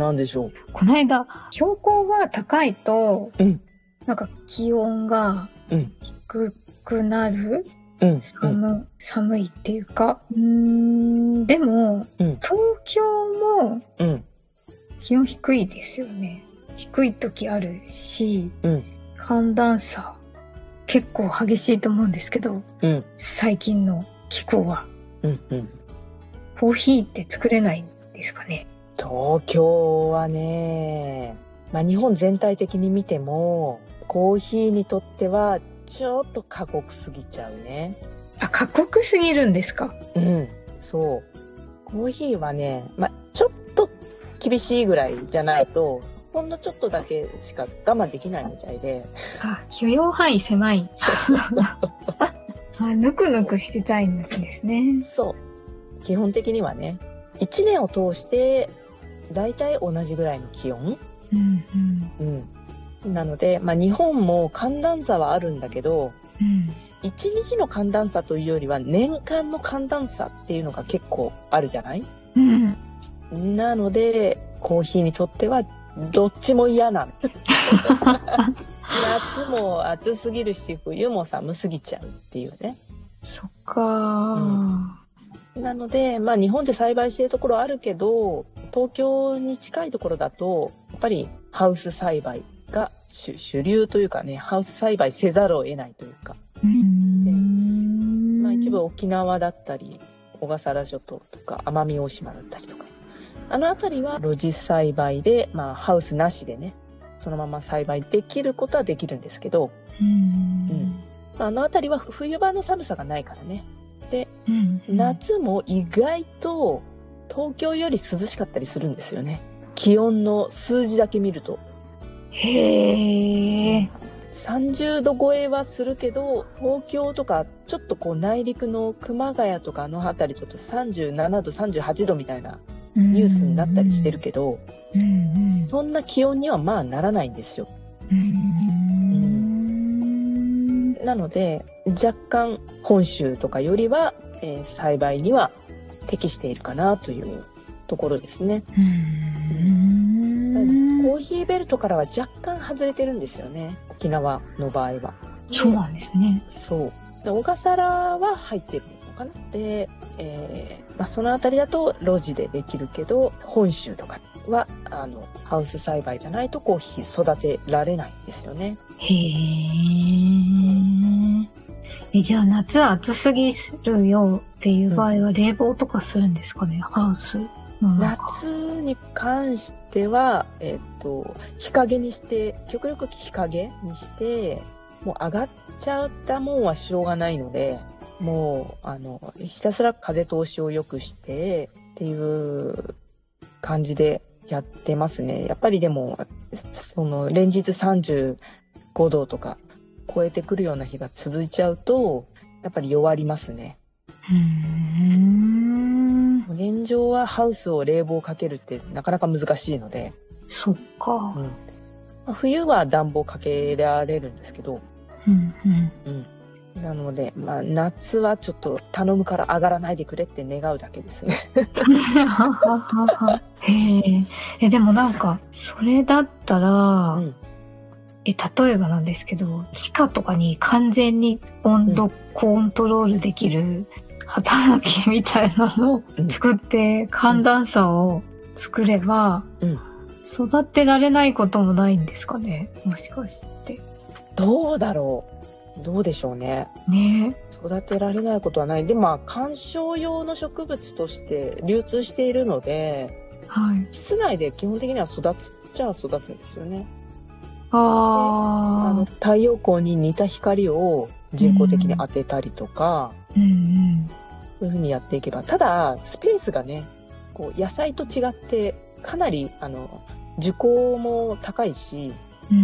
なんでしょう？この間標高が高いと、うんなんか気温がうん低くなる、うん。うん。寒寒いっていうかうーんでも、うん東京もうん。気温低いですよね低い時あるし、うん寒暖差結構激しいと思うんですけどうん。最近の気候はうん。うん。コーヒーって作れないんですかね東京はね、まあ日本全体的に見ても、コーヒーにとってはちょっと過酷すぎちゃうね。あ過酷すぎるんですか？うん。そう。コーヒーはね、まあちょっと厳しいぐらいじゃないと、ほんのちょっとだけしか我慢できないみたいで。あ許容範囲狭い あぬくぬくしてたいんですねそう。基本的にはね、一年を通して、だいたい同じぐらいの気温？うんうん。うん。なので、まあ日本も寒暖差はあるんだけど、うん。一日の寒暖差というよりは年間の寒暖差っていうのが結構あるじゃない？うん。なので、コーヒーにとってはどっちも嫌な。の。夏も暑すぎるし、冬も寒すぎちゃうっていうね。そっかなので、まあ日本で栽培してるところあるけど、東京に近いところだと、やっぱりハウス栽培が主主流というかね、ハウス栽培せざるを得ないというか、うん。まあ一部沖縄だったり、小笠原諸島とか奄美大島だったりとか、あの辺りは露地栽培で、まあハウスなしでね、そのまま栽培できることはできるんですけど、うん。まああの辺りは冬場の寒さがないからね、うん。夏も意外と東京より涼しかったりするんですよね。気温の数字だけ見ると。へえ30度超えはするけど、東京とかちょっとこう内陸の熊谷とかあの辺りちょっと37度、38度みたいなニュースになったりしてるけど、うんそんな気温にはまあならないんですよ。うんなので、若干本州とかよりは、えー栽培には適しているかなというところですね。うんコーヒーベルトからは若干外れてるんですよね。沖縄の場合は。そうなんですねそう。で小笠原は入ってるのかな。で、えーまあ、そのあたりだと路地でできるけど、本州とかは、あの、ハウス栽培じゃないとコーヒー育てられないんですよね。へええじゃあ夏暑すぎるよっていう場合は冷房とかするんですかね、ハウスの中。夏に関しては、えっ、と、日陰にして、極力日陰にして、もう上がっちゃったもんはしょうがないので、もう、あの、ひたすら風通しを良くして、っていう感じでやってますね。やっぱりでも、その、連日35度とか超えてくるような日が続いちゃうと、やっぱり弱りますね。うー。ん現状はハウスを冷房かけるってなかなか難しいので、そっか。うん。まあ冬は暖房かけられるんですけど、うんうん。うん、なので、まあ、夏はちょっと頼むから上がらないでくれって願うだけですね。ははははへえ。え、でもなんか、それだったら、うんえ、例えばなんですけど、地下とかに完全に温度コントロールできる働きみたいなのをうん作って、寒暖差を作れば、うん育てられないこともないんですかねもしかして。どうだろうどうでしょうね。ね育てられないことはない。で、まあ、観賞用の植物として流通しているので、はい。室内で基本的には育つっちゃ育つんですよね。ああの、太陽光に似た光を人工的に当てたりとか、あ。うんうん。そういうふうにやっていけば。ただ、スペースがね、こう、野菜と違って、かなり、あの、樹高も高いし、うんう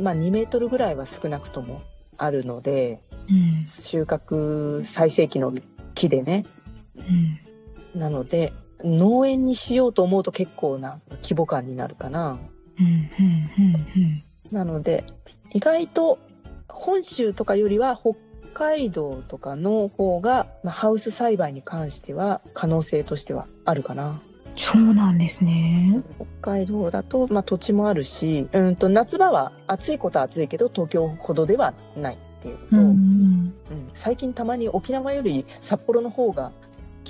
ん、まあ2メートルぐらいは少なくともあるので、うん。収穫最盛期の木でね。うん。なので、農園にしようと思うと結構な規模感になるかな。うん。うん。なので、意外と本州とかよりは北海道とかの方が、まあ、ハウス栽培に関しては可能性としてはあるかな。そうなんですね。北海道だと、まあ、土地もあるし、うんと夏場は暑いことは暑いけど東京ほどではないっていうのと、うん。うん最近たまに沖縄より札幌の方が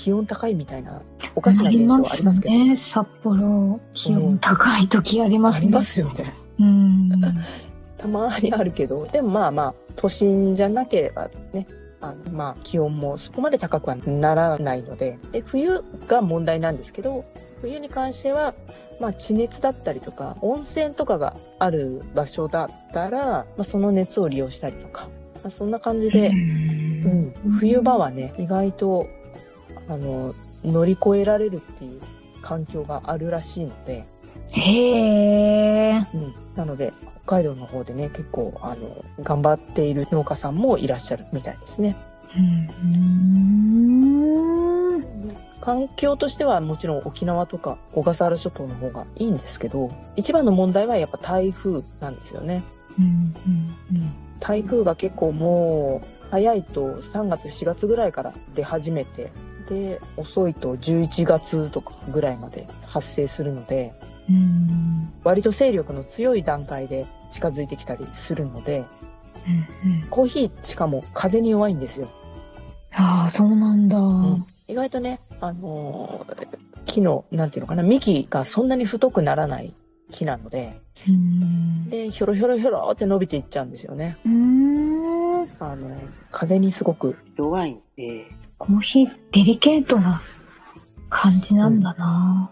気温高いみたいなおかしな現象ありますけど、ね。札幌、気温高い時ありますね。ありますよね。うん。たまにあるけど、でもまあまあ、都心じゃなければね、あのまあ気温もそこまで高くはならないので、で、冬が問題なんですけど、冬に関しては、まあ地熱だったりとか、温泉とかがある場所だったら、まあその熱を利用したりとか、まあ、そんな感じで、うん、冬場はね、意外と、あの、乗り越えられるっていう環境があるらしいので、へえ。うん、なので、北海道の方でね、結構、あの、頑張っている農家さんもいらっしゃるみたいですね。うん。環境としてはもちろん沖縄とか小笠原諸島の方がいいんですけど、一番の問題はやっぱ台風なんですよね。うん。台風が結構もう、早いと3月4月ぐらいから出始めて、で、遅いと11月とかぐらいまで発生するので、うん。割と勢力の強い段階で近づいてきたりするので、うん。コーヒーしかも風に弱いんですよ。ああ、そうなんだ。意外とね、あのー木の、なんていうのかな、幹がそんなに太くならない木なので、うん。で、ひょろひょろひょろって伸びていっちゃうんですよね。うん。あの、風にすごく弱いんで、コーヒーデリケートな感じなんだな。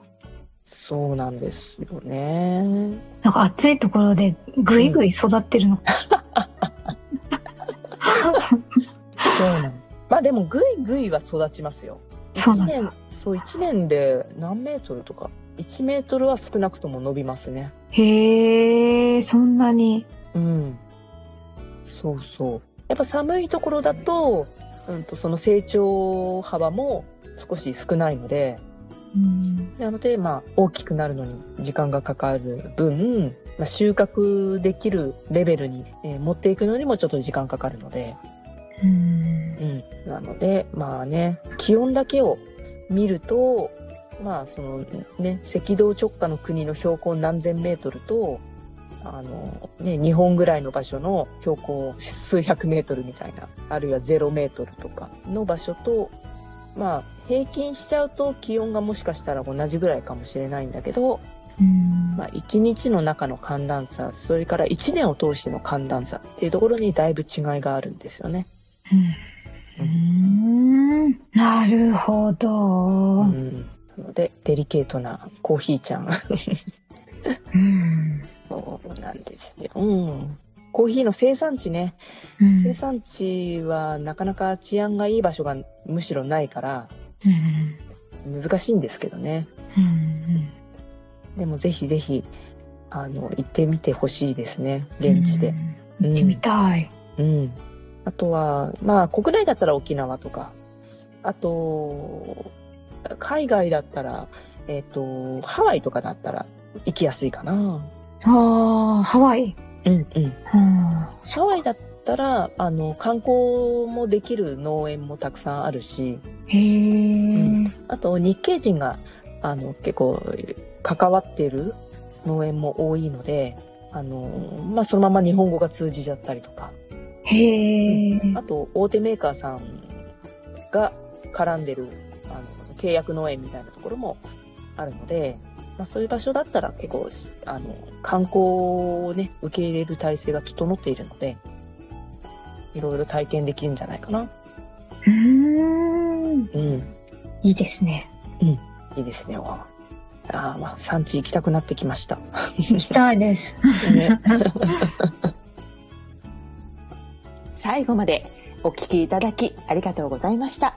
そうなんですよね。なんか暑いところでぐいぐい育ってるの。そうなの。まあでも、ぐいぐいは育ちますよ。一そうなんそう、一年で何メートルとか、1メートルは少なくとも伸びますね。へえ、そんなに。うん。そうそう。やっぱ寒いところだと、うんと、その成長幅も少し少ないので、うん。なので、まあ、大きくなるのに時間がかかる分、まあ、収穫できるレベルに、えー持っていくのにもちょっと時間かかるので、うん。うん。なので、まあね、気温だけを見ると、まあ、そのね、赤道直下の国の標高何千メートルと、あの、ね、日本ぐらいの場所の標高数百メートルみたいな、あるいはゼロメートルとかの場所と、まあ、平均しちゃうと気温がもしかしたら同じぐらいかもしれないんだけど、うんまあ、1日の中の寒暖差、それから1年を通しての寒暖差っていうところにだいぶ違いがあるんですよね。うん。なるほど。うん。なので、デリケートなコーヒーちゃん。うん。ですよ。うん。コーヒーの生産地ね。うん生産地はなかなか治安がいい場所がむしろないからうん難しいんですけどね。うんでもぜひぜひ、あの、行ってみてほしいですね。現地で。。うん行ってみたい。うん。あとは、まあ、国内だったら沖縄とか、あと、海外だったら、えっ、と、ハワイとかだったら行きやすいかな。ああ、ハワイ？うんうん。うんハワイだったら、あの、観光もできる農園もたくさんあるし、へえ。あと日系人が、あの、結構関わっている農園も多いので、あの、まあ、そのまま日本語が通じちゃったりとか、へえ。あと、大手メーカーさんが絡んでる、あの、契約農園みたいなところもあるので、まあ、そういう場所だったら結構、あの、観光をね、受け入れる体制が整っているので、いろいろ体験できるんじゃないかな。うーん。うん。いいですね。いいですね。ああ、まあ、産地行きたくなってきました。行きたいです。ね、最後までお聞きいただきありがとうございました。